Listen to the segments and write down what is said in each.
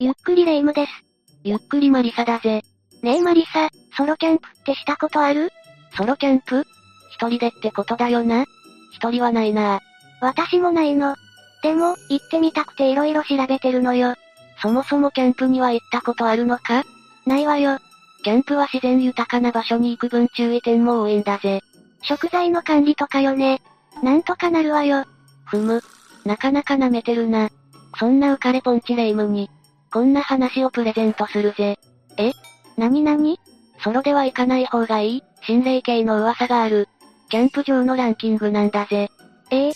ゆっくりレ夢ムです。ゆっくりマリサだぜ。ねえマリサ、ソロキャンプってしたことある？ソロキャンプ？一人でってことだよな一人はないな私もないの。でも、行ってみたくて色々調べてるのよ。そもそもキャンプには行ったことあるのか？ないわよ。キャンプは自然豊かな場所に行く分注意点も多いんだぜ。食材の管理とかよね。なんとかなるわよ。ふむ。なかなか舐めてるな。そんな浮かれポンチレイムに、こんな話をプレゼントするぜ。え？なになにソロでは行かない方がいい、心霊系の噂がある。キャンプ場のランキングなんだぜ。ええ聞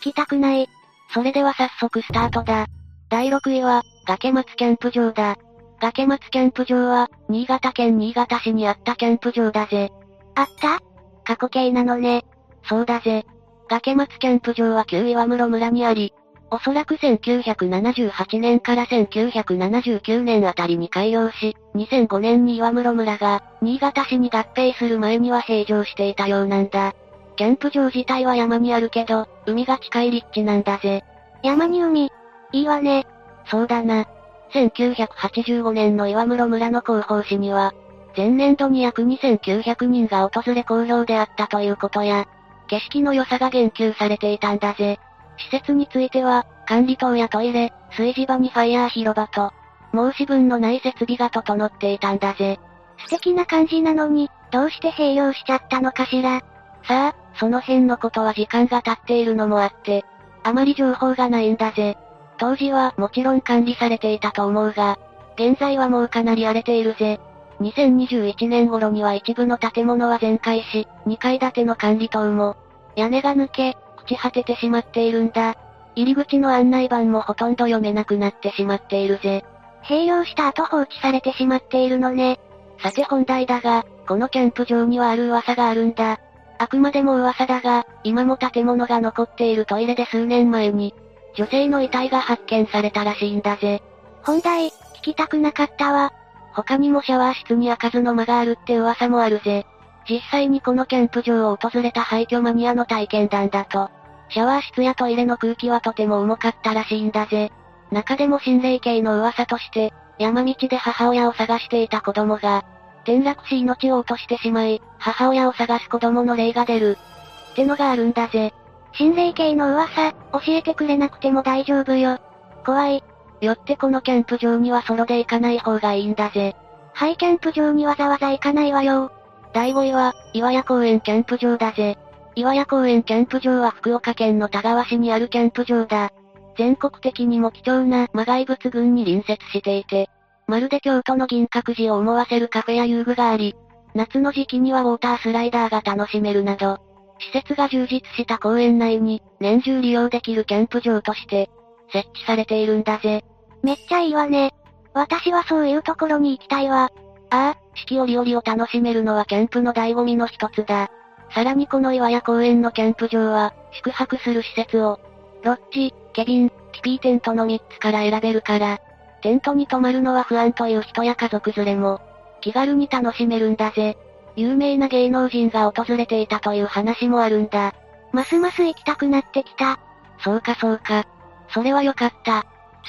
きたくない。それでは早速スタートだ。第6位は、崖松キャンプ場だ。崖松キャンプ場は、新潟県新潟市にあったキャンプ場だぜ。あった？過去形なのね。そうだぜ。崖松キャンプ場は旧岩室村にあり、おそらく1978年から1979年あたりに開業し、2005年に岩室村が、新潟市に合併する前には閉場していたようなんだ。キャンプ場自体は山にあるけど、海が近い立地なんだぜ。山に海。いいわね。そうだな。1985年の岩室村の広報誌には、前年度に約2900人が訪れ好評であったということや、景色の良さが言及されていたんだぜ。施設については、管理棟やトイレ、炊事場にファイヤー広場と、申し分のない設備が整っていたんだぜ。素敵な感じなのに、どうして併用しちゃったのかしら。さあ、その辺のことは時間が経っているのもあって、あまり情報がないんだぜ。当時はもちろん管理されていたと思うが、現在はもうかなり荒れているぜ。2021年頃には一部の建物は全壊し、2階建ての管理棟も、屋根が抜け、朽ち果ててしまっているんだ。入り口の案内板もほとんど読めなくなってしまっているぜ。併用した後放置されてしまっているのね。さて本題だが、このキャンプ場にはある噂があるんだ。あくまでも噂だが、今も建物が残っているトイレで数年前に、女性の遺体が発見されたらしいんだぜ。本題、聞きたくなかったわ。他にもシャワー室に開かずの間があるって噂もあるぜ。実際にこのキャンプ場を訪れた廃墟マニアの体験談だと、シャワー室やトイレの空気はとても重かったらしいんだぜ。中でも心霊系の噂として、山道で母親を探していた子供が、転落し命を落としてしまい、母親を探す子供の霊が出る。ってのがあるんだぜ。心霊系の噂、教えてくれなくても大丈夫よ。怖い。よってこのキャンプ場にはソロで行かない方がいいんだぜ。ハイキャンプ場にわざわざ行かないわよ。第5位は、岩屋公園キャンプ場だぜ。岩屋公園キャンプ場は福岡県の田川市にあるキャンプ場だ。全国的にも貴重な魔外物群に隣接していて、まるで京都の銀閣寺を思わせるカフェや遊具があり、夏の時期にはウォータースライダーが楽しめるなど、施設が充実した公園内に年中利用できるキャンプ場として設置されているんだぜ。めっちゃいいわね。私はそういうところに行きたいわ。ああ、四季折々を楽しめるのはキャンプの醍醐味の一つだ。さらにこの岩屋公園のキャンプ場は、宿泊する施設を、ロッジ、ケビン、ティピーテントの3つから選べるから、テントに泊まるのは不安という人や家族連れも、気軽に楽しめるんだぜ。有名な芸能人が訪れていたという話もあるんだ。ますます行きたくなってきた。そうかそうか。それはよかった。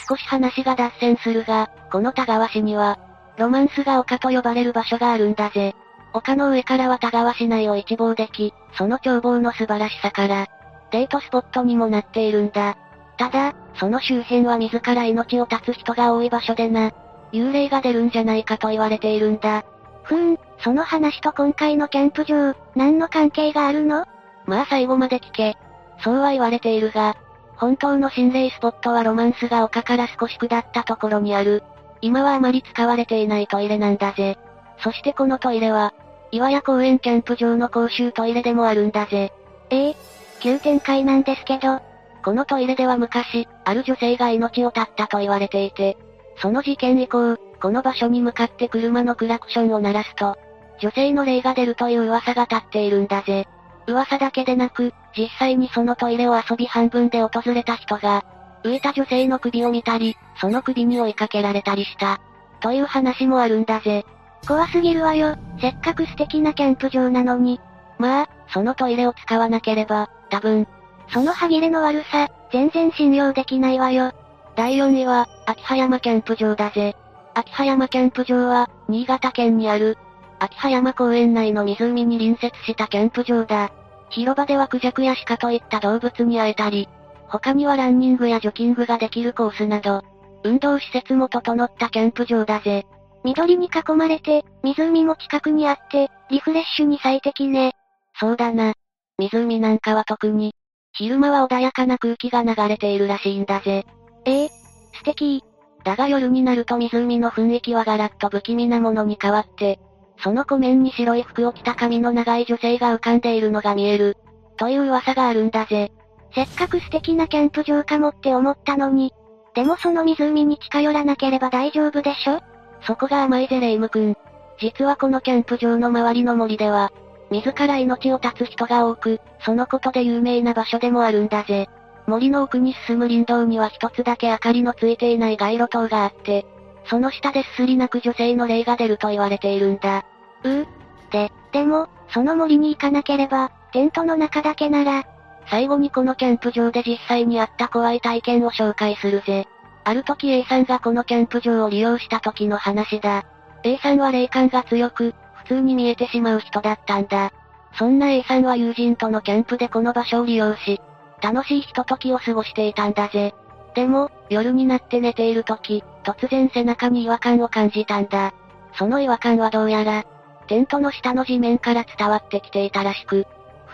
少し話が脱線するが、この田川市には、ロマンスが丘と呼ばれる場所があるんだぜ。丘の上からは田川市内を一望でき、その眺望の素晴らしさから、デートスポットにもなっているんだ。ただ、その周辺は自ら命を絶つ人が多い場所でな、幽霊が出るんじゃないかと言われているんだ。ふーん、その話と今回のキャンプ場、何の関係があるの？まあ最後まで聞け。そうは言われているが、本当の心霊スポットはロマンスが丘から少し下ったところにある。今はあまり使われていないトイレなんだぜ。そしてこのトイレは、岩屋公園キャンプ場の公衆トイレでもあるんだぜ。ええ急展開なんですけど、このトイレでは昔、ある女性が命を絶ったと言われていて、その事件以降、この場所に向かって車のクラクションを鳴らすと、女性の霊が出るという噂が立っているんだぜ。噂だけでなく、実際にそのトイレを遊び半分で訪れた人が、浮いた女性の首を見たり、その首に追いかけられたりした。という話もあるんだぜ。怖すぎるわよ。せっかく素敵なキャンプ場なのに。まあ、そのトイレを使わなければ、多分。その歯切れの悪さ、全然信用できないわよ。第4位は、秋葉山キャンプ場だぜ。秋葉山キャンプ場は、新潟県にある、秋葉山公園内の湖に隣接したキャンプ場だ。広場ではクジャクや鹿といった動物に会えたり、他にはランニングやジョギングができるコースなど、運動施設も整ったキャンプ場だぜ。緑に囲まれて、湖も近くにあって、リフレッシュに最適ね。そうだな。湖なんかは特に、昼間は穏やかな空気が流れているらしいんだぜ。ええ素敵。だが夜になると湖の雰囲気はガラッと不気味なものに変わって、その湖面に白い服を着た髪の長い女性が浮かんでいるのが見える。という噂があるんだぜ。せっかく素敵なキャンプ場かもって思ったのに。でもその湖に近寄らなければ大丈夫でしょ？そこが甘いぜレイム君。実はこのキャンプ場の周りの森では、自ら命を絶つ人が多く、そのことで有名な場所でもあるんだぜ。森の奥に進む林道には一つだけ明かりのついていない街路灯があって、その下ですすり泣く女性の霊が出ると言われているんだ。うう。で、でも、その森に行かなければ、テントの中だけなら。最後にこのキャンプ場で実際にあった怖い体験を紹介するぜ。ある時 A さんがこのキャンプ場を利用した時の話だ。A さんは霊感が強く、普通に見えてしまう人だったんだ。そんな A さんは友人とのキャンプでこの場所を利用し、楽しいひとときを過ごしていたんだぜ。でも、夜になって寝ている時、突然背中に違和感を感じたんだ。その違和感はどうやら、テントの下の地面から伝わってきていたらしく、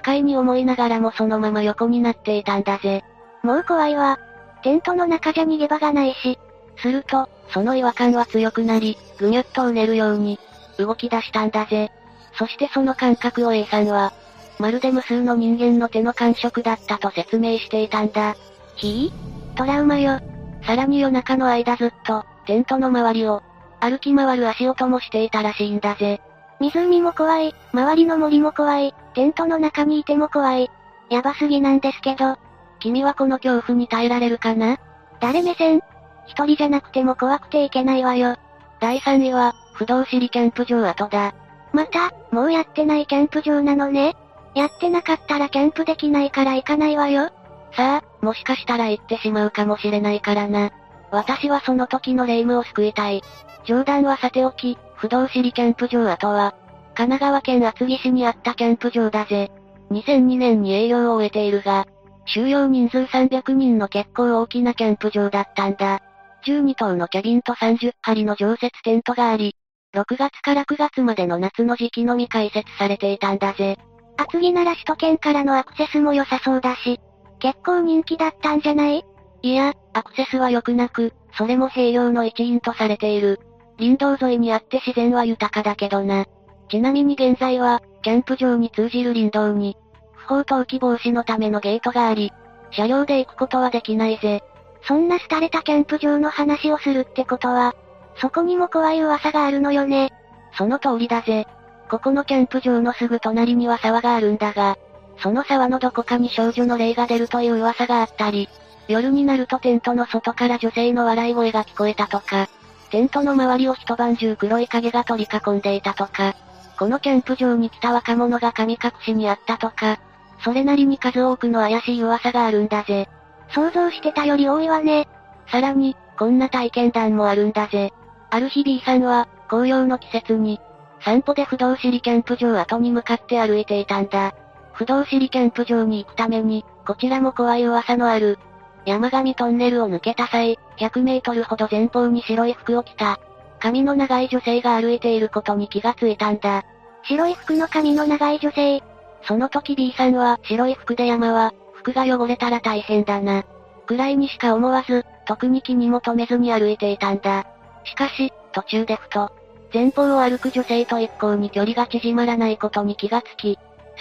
快に思いながらもそのまま横になっていたんだぜ。もう怖いわ。テントの中じゃ逃げ場がないし。すると、その違和感は強くなり、ぐにゅっとうねるように、動き出したんだぜ。そしてその感覚を A さんは、まるで無数の人間の手の感触だったと説明していたんだ。ひぃトラウマよ。さらに夜中の間ずっと、テントの周りを、歩き回る足音もしていたらしいんだぜ。湖も怖い、周りの森も怖い、テントの中にいても怖い。やばすぎなんですけど。君はこの恐怖に耐えられるかな？誰目線？一人じゃなくても怖くていけないわよ。第3位は、不動尻リキャンプ場跡だ。また、もうやってないキャンプ場なのね。やってなかったらキャンプできないから行かないわよ。さあ、もしかしたら行ってしまうかもしれないからな。私はその時の霊夢を救いたい。冗談はさておき、不動尻リキャンプ場跡は、神奈川県厚木市にあったキャンプ場だぜ。2002年に営業を終えているが、収容人数300人の結構大きなキャンプ場だったんだ。12棟のキャビンと30針の常設テントがあり、6月から9月までの夏の時期のみ開設されていたんだぜ。厚木なら首都圏からのアクセスも良さそうだし、結構人気だったんじゃない？いや、アクセスは良くなく、それも併用の一因とされている。林道沿いにあって自然は豊かだけどな。ちなみに現在は、キャンプ場に通じる林道に、不法投棄防止のためのゲートがあり、車両で行くことはできないぜ。そんな廃れたキャンプ場の話をするってことは、そこにも怖い噂があるのよね。その通りだぜ。ここのキャンプ場のすぐ隣には沢があるんだが、その沢のどこかに少女の霊が出るという噂があったり、夜になるとテントの外から女性の笑い声が聞こえたとか、テントの周りを一晩中黒い影が取り囲んでいたとか、このキャンプ場に来た若者が神隠しにあったとか、それなりに数多くの怪しい噂があるんだぜ。想像してたより多いわね。さらに、こんな体験談もあるんだぜ。ある日 B さんは、紅葉の季節に、散歩で不動尻キャンプ場後に向かって歩いていたんだ。不動尻キャンプ場に行くために、こちらも怖い噂のある。山上トンネルを抜けた際、100メートルほど前方に白い服を着た、髪の長い女性が歩いていることに気がついたんだ。白い服の髪の長い女性。その時 B さんは、白い服で山は、服が汚れたら大変だな。くらいにしか思わず、特に気にも留めずに歩いていたんだ。しかし、途中でふと、前方を歩く女性と一向に距離が縮まらないことに気がつき、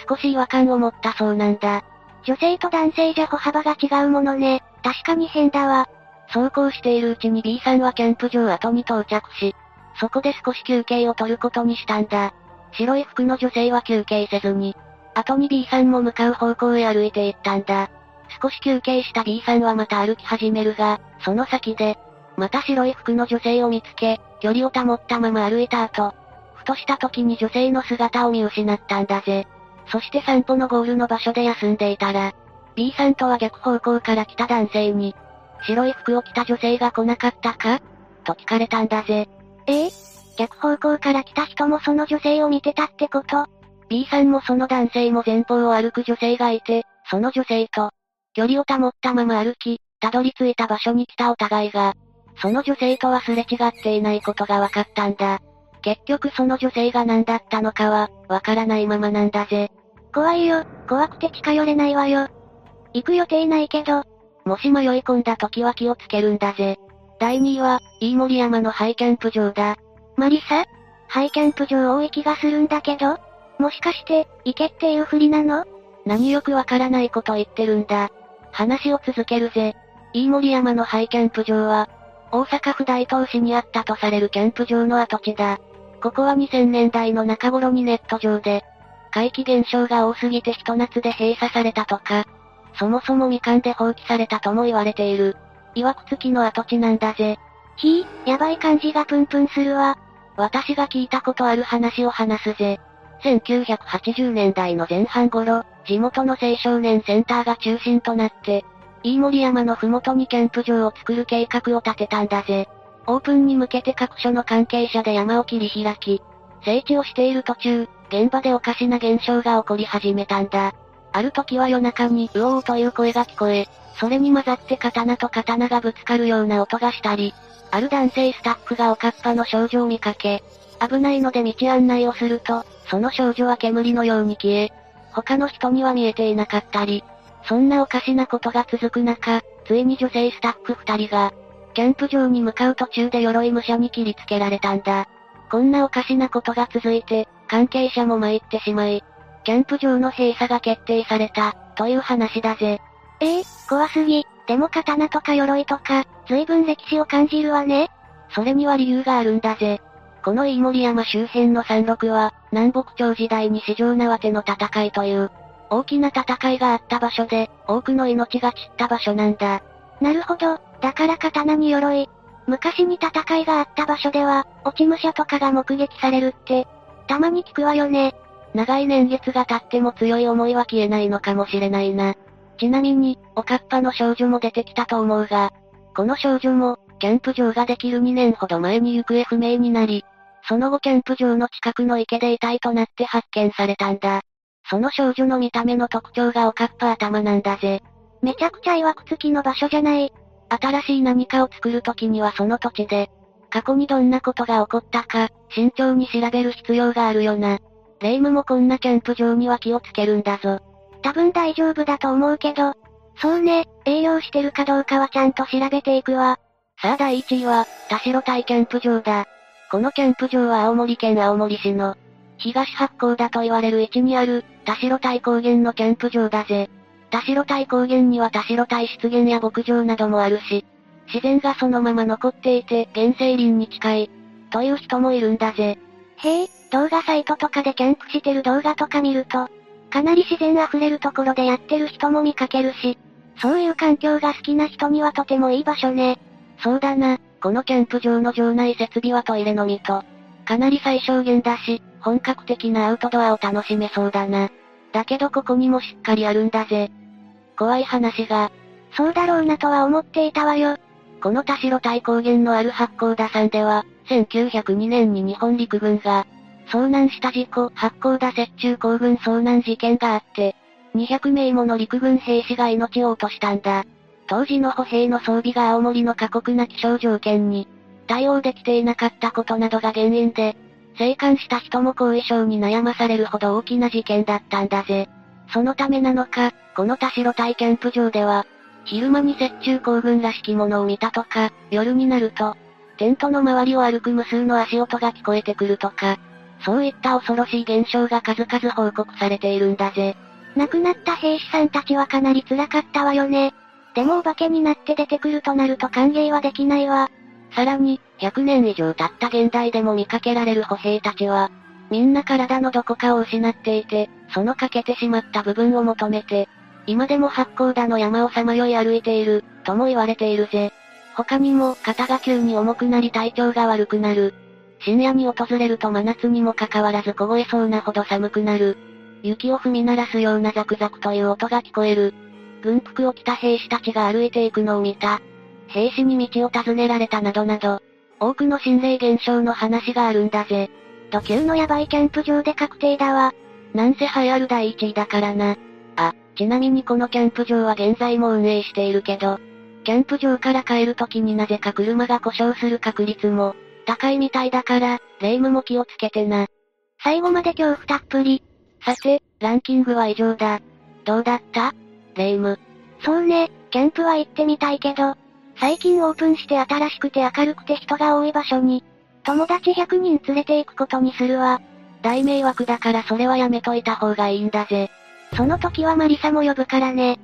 少し違和感を持ったそうなんだ。女性と男性じゃ歩幅が違うものね。確かに変だわ。走行しているうちに B さんはキャンプ場後に到着し、そこで少し休憩を取ることにしたんだ。白い服の女性は休憩せずに、後に B さんも向かう方向へ歩いていったんだ。少し休憩した B さんはまた歩き始めるが、その先で、また白い服の女性を見つけ、距離を保ったまま歩いた後、ふとした時に女性の姿を見失ったんだぜ。そして散歩のゴールの場所で休んでいたら、B さんとは逆方向から来た男性に、白い服を着た女性が来なかったか？と聞かれたんだぜ。え？え逆方向から来た人もその女性を見てたってこと ?B さんもその男性も前方を歩く女性がいて、その女性と、距離を保ったまま歩き、たどり着いた場所に来たお互いが、その女性とはすれ違っていないことが分かったんだ。結局その女性が何だったのかは、わからないままなんだぜ。怖いよ、怖くて近寄れないわよ。行く予定ないけど、もし迷い込んだ時は気をつけるんだぜ。第2位は、飯森山のハイキャンプ場だ。マリサ？ハイキャンプ場多い気がするんだけどもしかして、行けっていうふりなの？何よくわからないこと言ってるんだ。話を続けるぜ。飯森山のハイキャンプ場は、大阪府大東市にあったとされるキャンプ場の跡地だ。ここは2000年代の中頃にネット上で、怪奇現象が多すぎてひと夏で閉鎖されたとか、そもそも未完で放棄されたとも言われている。曰く付きの跡地なんだぜ。ひぃ、やばい感じがプンプンするわ。私が聞いたことある話を話すぜ。1980年代の前半頃、地元の青少年センターが中心となって、飯森山のふもとにキャンプ場を作る計画を立てたんだぜ。オープンに向けて各所の関係者で山を切り開き、整地をしている途中、現場でおかしな現象が起こり始めたんだ。ある時は夜中に、うおーという声が聞こえ、それに混ざって刀と刀がぶつかるような音がしたり、ある男性スタッフがおかっぱの少女を見かけ、危ないので道案内をすると、その少女は煙のように消え、他の人には見えていなかったり、そんなおかしなことが続く中、ついに女性スタッフ二人が、キャンプ場に向かう途中で鎧武者に切りつけられたんだ。こんなおかしなことが続いて、関係者も参ってしまい、キャンプ場の閉鎖が決定された、という話だぜ。ええー、怖すぎ。でも刀とか鎧とか、随分歴史を感じるわね。それには理由があるんだぜ。この飯森山周辺の山麓は、南北朝時代に四条縄手の戦いという、大きな戦いがあった場所で、多くの命が散った場所なんだ。なるほど、だから刀に鎧。昔に戦いがあった場所では、落ち武者とかが目撃されるって、たまに聞くわよね。長い年月が経っても強い思いは消えないのかもしれないな。ちなみに、おかっぱの少女も出てきたと思うが、この少女も、キャンプ場ができる2年ほど前に行方不明になり、その後キャンプ場の近くの池で遺体となって発見されたんだ。その少女の見た目の特徴がおかっぱ頭なんだぜ。めちゃくちゃ曰くつきの場所じゃない。新しい何かを作るときにはその土地で、過去にどんなことが起こったか、慎重に調べる必要があるよな。霊夢もこんなキャンプ場には気をつけるんだぞ。多分大丈夫だと思うけど、そうね、営業してるかどうかはちゃんと調べていくわ。さあ第1位は、田代台キャンプ場だ。このキャンプ場は青森県青森市の、東八甲だと言われる位置にある、田代台高原のキャンプ場だぜ。田代台高原には田代台湿原や牧場などもあるし、自然がそのまま残っていて原生林に近い、という人もいるんだぜ。へえ、動画サイトとかでキャンプしてる動画とか見ると、かなり自然溢れるところでやってる人も見かけるし、そういう環境が好きな人にはとてもいい場所ね。そうだな、このキャンプ場の場内設備はトイレのみと、かなり最小限だし、本格的なアウトドアを楽しめそうだな。だけどここにもしっかりあるんだぜ。怖い話が。そうだろうなとは思っていたわよ。この田代大高原のある八甲田山では、1902年に日本陸軍が、遭難した事故、八甲田雪中行軍遭難事件があって、200名もの陸軍兵士が命を落としたんだ。当時の歩兵の装備が青森の過酷な気象条件に、対応できていなかったことなどが原因で、生還した人も後遺症に悩まされるほど大きな事件だったんだぜ。そのためなのか、この田代体キャンプ場では、昼間に雪中行軍らしきものを見たとか、夜になると、テントの周りを歩く無数の足音が聞こえてくるとか、そういった恐ろしい現象が数々報告されているんだぜ。亡くなった兵士さんたちはかなり辛かったわよね。でもお化けになって出てくるとなると歓迎はできないわ。さらに、100年以上経った現代でも見かけられる歩兵たちは、みんな体のどこかを失っていて、その欠けてしまった部分を求めて、今でも八甲田の山をさまよい歩いている、とも言われているぜ。他にも、肩が急に重くなり体調が悪くなる。深夜に訪れると真夏にもかかわらず凍えそうなほど寒くなる。雪を踏み鳴らすようなザクザクという音が聞こえる。軍服を着た兵士たちが歩いていくのを見た。兵士に道を尋ねられたなどなど、多くの心霊現象の話があるんだぜ。土級のヤバいキャンプ場で確定だわ。なんせ流行る第一位だからな。あ、ちなみにこのキャンプ場は現在も運営しているけど、キャンプ場から帰る時になぜか車が故障する確率も、高いみたいだから、霊夢も気をつけてな。最後まで恐怖たっぷり。さて、ランキングは以上だ。どうだった？霊夢。そうね、キャンプは行ってみたいけど、最近オープンして新しくて明るくて人が多い場所に、友達100人連れて行くことにするわ。大迷惑だからそれはやめといた方がいいんだぜ。その時はマリサも呼ぶからね。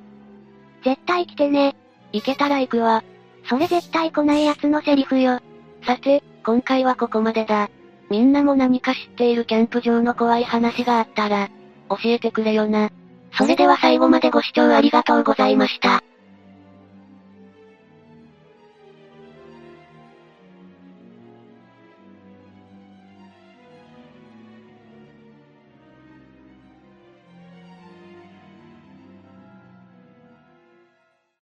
絶対来てね。行けたら行くわ。それ絶対来ない奴のセリフよ。さて、今回はここまでだ。みんなも何か知っているキャンプ場の怖い話があったら、教えてくれよな。それでは最後までご視聴ありがとうございました。